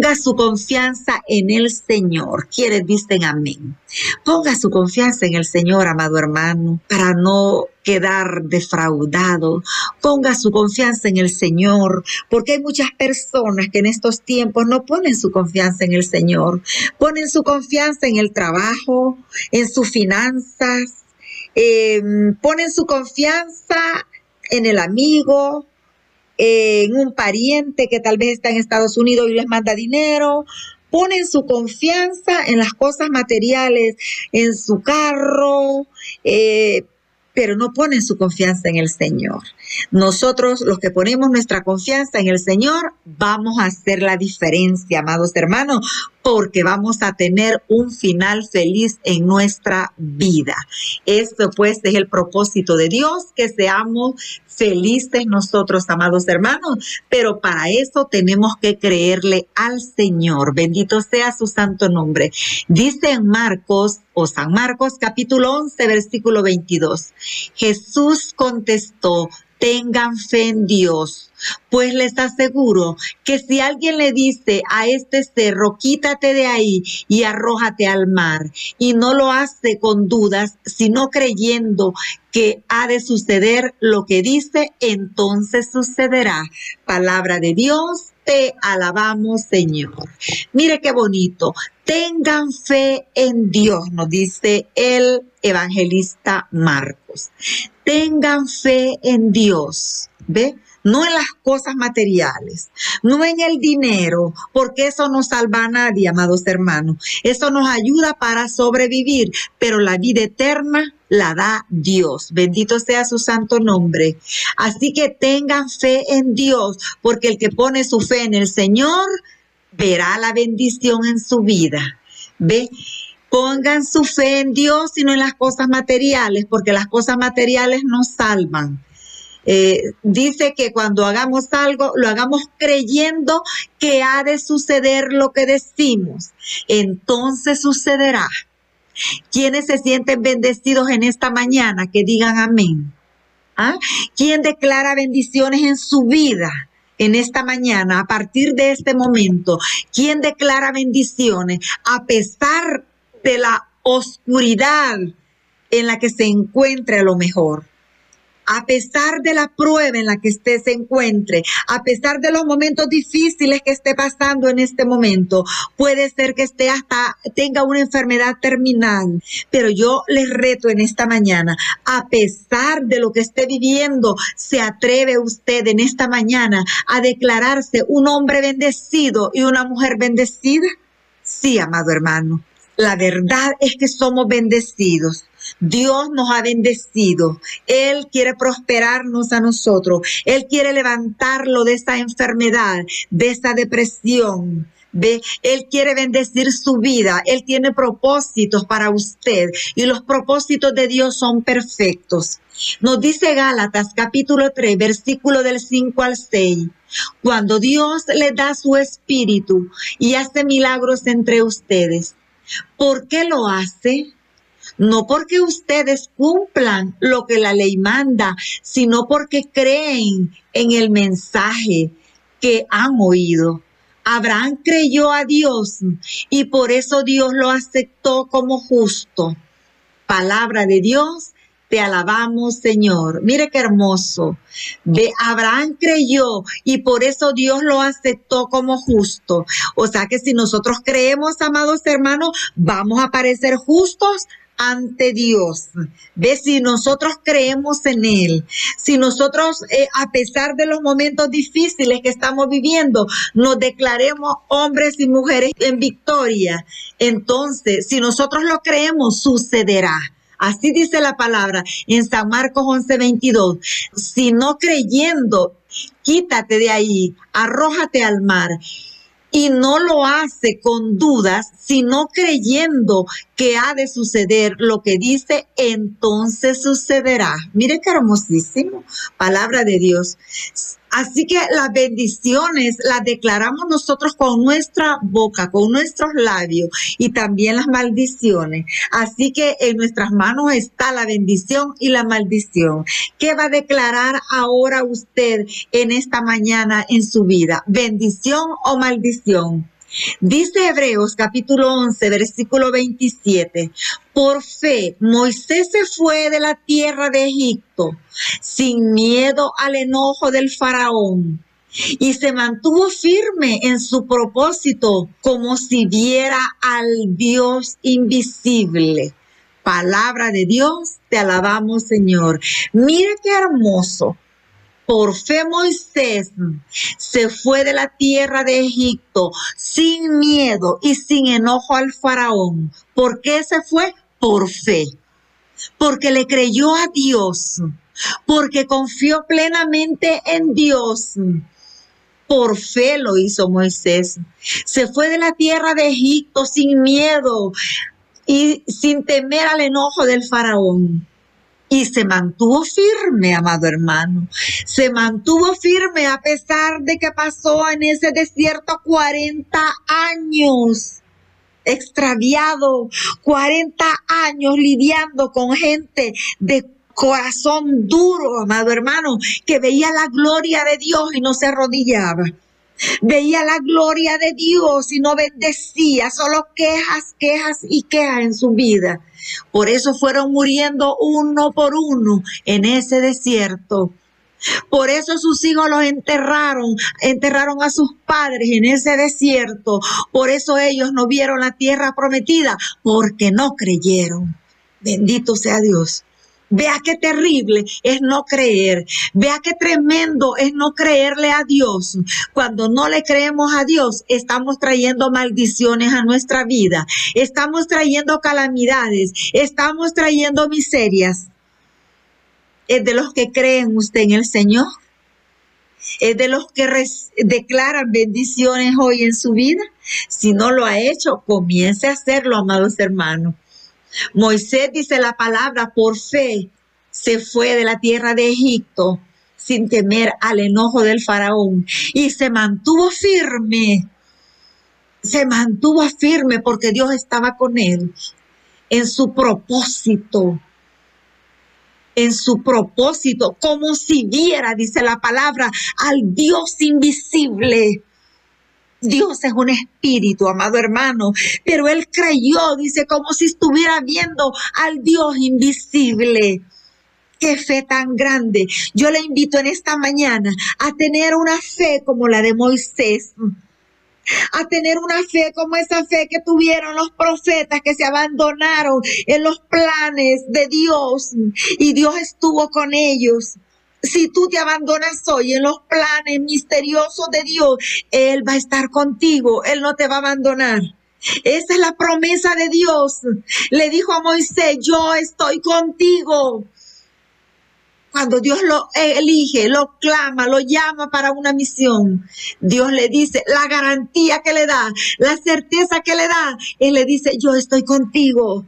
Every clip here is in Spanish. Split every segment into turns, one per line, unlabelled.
Ponga su confianza en el Señor. Quienes dicen amén. Ponga su confianza en el Señor, amado hermano, para no quedar defraudado. Ponga su confianza en el Señor, porque hay muchas personas que en estos tiempos no ponen su confianza en el Señor. Ponen su confianza en el trabajo, en sus finanzas, em, ponen su confianza en el amigo, en un pariente que tal vez está en Estados Unidos y les manda dinero, ponen su confianza en las cosas materiales, en su carro, eh, pero no ponen su confianza en el Señor. Nosotros, los que ponemos nuestra confianza en el Señor, vamos a hacer la diferencia, amados hermanos, porque vamos a tener un final feliz en nuestra vida. Esto pues es el propósito de Dios, que seamos felices nosotros, amados hermanos, pero para eso tenemos que creerle al Señor. Bendito sea su santo nombre. Dice en Marcos o San Marcos capítulo 11, versículo 22. Jesús contestó, tengan fe en Dios, pues les aseguro que si alguien le dice a este cerro, quítate de ahí y arrójate al mar, y no lo hace con dudas, sino creyendo que ha de suceder lo que dice, entonces sucederá. Palabra de Dios, te alabamos, Señor. Mire qué bonito. Tengan fe en Dios, nos dice el evangelista Marcos. Tengan fe en Dios. ¿Ve? no en las cosas materiales, no en el dinero, porque eso no salva a nadie, amados hermanos. Eso nos ayuda para sobrevivir, pero la vida eterna la da Dios. Bendito sea su santo nombre. Así que tengan fe en Dios, porque el que pone su fe en el Señor verá la bendición en su vida. ¿Ve? Pongan su fe en Dios y no en las cosas materiales, porque las cosas materiales no salvan. Eh, dice que cuando hagamos algo, lo hagamos creyendo que ha de suceder lo que decimos. Entonces sucederá. ¿Quiénes se sienten bendecidos en esta mañana? Que digan amén. ¿Ah? ¿Quién declara bendiciones en su vida? En esta mañana, a partir de este momento, ¿quién declara bendiciones a pesar de la oscuridad en la que se encuentre a lo mejor. A pesar de la prueba en la que usted se encuentre, a pesar de los momentos difíciles que esté pasando en este momento, puede ser que esté hasta tenga una enfermedad terminal, pero yo les reto en esta mañana, a pesar de lo que esté viviendo, se atreve usted en esta mañana a declararse un hombre bendecido y una mujer bendecida. Sí, amado hermano, la verdad es que somos bendecidos. Dios nos ha bendecido. Él quiere prosperarnos a nosotros. Él quiere levantarlo de esa enfermedad, de esa depresión. Ve, Él quiere bendecir su vida. Él tiene propósitos para usted y los propósitos de Dios son perfectos. Nos dice Gálatas capítulo 3, versículo del 5 al 6. Cuando Dios le da su espíritu y hace milagros entre ustedes, ¿Por qué lo hace? No porque ustedes cumplan lo que la ley manda, sino porque creen en el mensaje que han oído. Abraham creyó a Dios y por eso Dios lo aceptó como justo. Palabra de Dios te alabamos, Señor. Mire qué hermoso. De Abraham creyó y por eso Dios lo aceptó como justo. O sea que si nosotros creemos, amados hermanos, vamos a parecer justos ante Dios. Ve si nosotros creemos en Él, si nosotros, eh, a pesar de los momentos difíciles que estamos viviendo, nos declaremos hombres y mujeres en victoria, entonces, si nosotros lo creemos, sucederá. Así dice la palabra en San Marcos 11:22. Si no creyendo, quítate de ahí, arrójate al mar. Y no lo hace con dudas, sino creyendo que ha de suceder lo que dice, entonces sucederá. Mire qué hermosísimo, palabra de Dios. Así que las bendiciones las declaramos nosotros con nuestra boca, con nuestros labios y también las maldiciones. Así que en nuestras manos está la bendición y la maldición. ¿Qué va a declarar ahora usted en esta mañana en su vida? ¿Bendición o maldición? Dice Hebreos capítulo 11, versículo 27, por fe Moisés se fue de la tierra de Egipto sin miedo al enojo del faraón y se mantuvo firme en su propósito como si viera al Dios invisible. Palabra de Dios, te alabamos Señor. Mire qué hermoso por fe Moisés se fue de la tierra de Egipto sin miedo y sin enojo al faraón. ¿Por qué se fue? Por fe. Porque le creyó a Dios. Porque confió plenamente en Dios. Por fe lo hizo Moisés. Se fue de la tierra de Egipto sin miedo y sin temer al enojo del faraón y se mantuvo firme, amado hermano. Se mantuvo firme a pesar de que pasó en ese desierto 40 años extraviado, 40 años lidiando con gente de corazón duro, amado hermano, que veía la gloria de Dios y no se arrodillaba. Veía la gloria de Dios y no bendecía, solo quejas, quejas y quejas en su vida. Por eso fueron muriendo uno por uno en ese desierto. Por eso sus hijos los enterraron, enterraron a sus padres en ese desierto. Por eso ellos no vieron la tierra prometida, porque no creyeron. Bendito sea Dios. Vea qué terrible es no creer. Vea qué tremendo es no creerle a Dios. Cuando no le creemos a Dios, estamos trayendo maldiciones a nuestra vida. Estamos trayendo calamidades. Estamos trayendo miserias. ¿Es de los que creen usted en el Señor? ¿Es de los que declaran bendiciones hoy en su vida? Si no lo ha hecho, comience a hacerlo, amados hermanos. Moisés dice la palabra, por fe se fue de la tierra de Egipto sin temer al enojo del faraón y se mantuvo firme. Se mantuvo firme porque Dios estaba con él en su propósito. En su propósito, como si viera, dice la palabra, al Dios invisible Dios es un espíritu, amado hermano, pero él creyó, dice, como si estuviera viendo al Dios invisible. Qué fe tan grande. Yo le invito en esta mañana a tener una fe como la de Moisés a tener una fe como esa fe que tuvieron los profetas que se abandonaron en los planes de Dios y Dios estuvo con ellos. Si tú te abandonas hoy en los planes misteriosos de Dios, Él va a estar contigo, Él no te va a abandonar. Esa es la promesa de Dios. Le dijo a Moisés, yo estoy contigo. Cuando Dios lo elige, lo clama, lo llama para una misión, Dios le dice la garantía que le da, la certeza que le da. Él le dice, yo estoy contigo.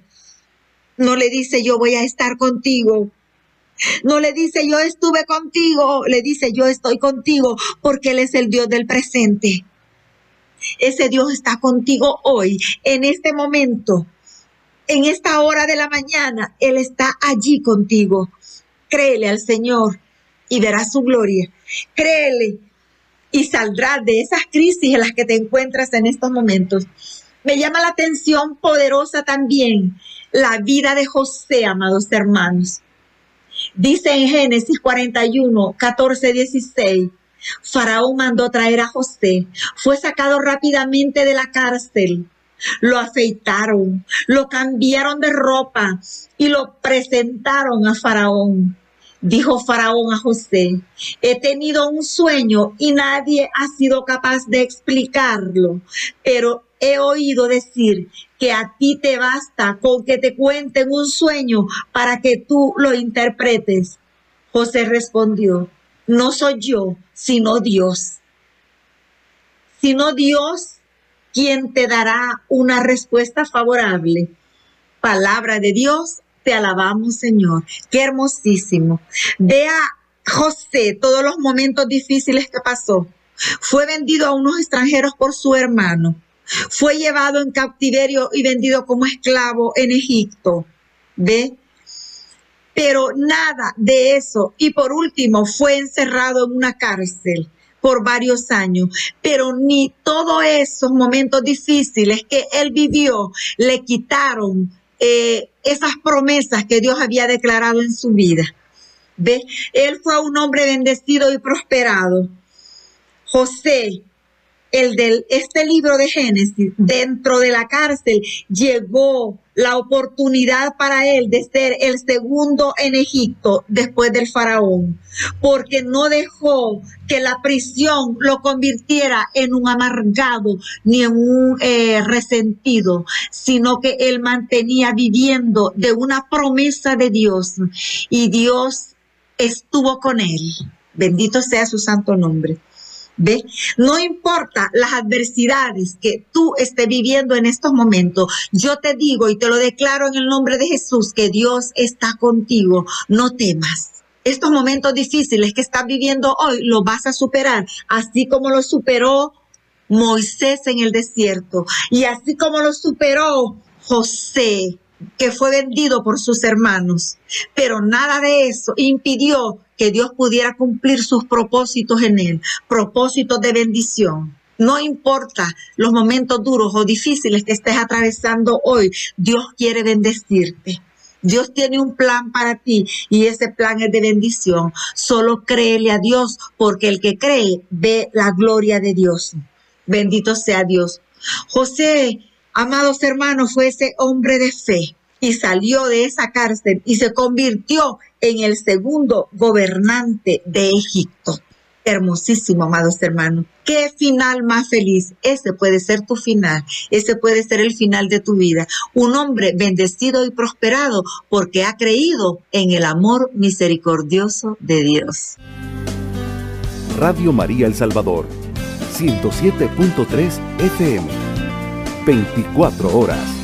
No le dice, yo voy a estar contigo. No le dice yo estuve contigo, le dice yo estoy contigo porque Él es el Dios del presente. Ese Dios está contigo hoy, en este momento, en esta hora de la mañana. Él está allí contigo. Créele al Señor y verás su gloria. Créele y saldrás de esas crisis en las que te encuentras en estos momentos. Me llama la atención poderosa también la vida de José, amados hermanos. Dice en Génesis 41, 14, 16. Faraón mandó traer a José. Fue sacado rápidamente de la cárcel. Lo afeitaron, lo cambiaron de ropa y lo presentaron a Faraón. Dijo Faraón a José, he tenido un sueño y nadie ha sido capaz de explicarlo, pero he oído decir que a ti te basta con que te cuenten un sueño para que tú lo interpretes. José respondió, no soy yo, sino Dios. Sino Dios quien te dará una respuesta favorable. Palabra de Dios, te alabamos Señor. Qué hermosísimo. Vea José, todos los momentos difíciles que pasó, fue vendido a unos extranjeros por su hermano, fue llevado en cautiverio y vendido como esclavo en Egipto. ¿Ve? Pero nada de eso. Y por último, fue encerrado en una cárcel por varios años, pero ni todos esos momentos difíciles que él vivió le quitaron eh, esas promesas que Dios había declarado en su vida. ¿Ve? Él fue un hombre bendecido y prosperado. José el de este libro de Génesis, dentro de la cárcel, llegó la oportunidad para él de ser el segundo en Egipto después del faraón, porque no dejó que la prisión lo convirtiera en un amargado ni en un eh, resentido, sino que él mantenía viviendo de una promesa de Dios y Dios estuvo con él. Bendito sea su santo nombre. ¿Ve? No importa las adversidades que tú estés viviendo en estos momentos, yo te digo y te lo declaro en el nombre de Jesús que Dios está contigo, no temas. Estos momentos difíciles que estás viviendo hoy los vas a superar, así como lo superó Moisés en el desierto y así como lo superó José que fue vendido por sus hermanos, pero nada de eso impidió que Dios pudiera cumplir sus propósitos en él, propósitos de bendición. No importa los momentos duros o difíciles que estés atravesando hoy, Dios quiere bendecirte. Dios tiene un plan para ti y ese plan es de bendición. Solo créele a Dios porque el que cree ve la gloria de Dios. Bendito sea Dios. José, amados hermanos, fue ese hombre de fe y salió de esa cárcel y se convirtió en el segundo gobernante de Egipto. Hermosísimo, amados hermanos. Qué final más feliz. Ese puede ser tu final. Ese puede ser el final de tu vida. Un hombre bendecido y prosperado porque ha creído en el amor misericordioso de Dios.
Radio María El Salvador, 107.3 FM, 24 horas.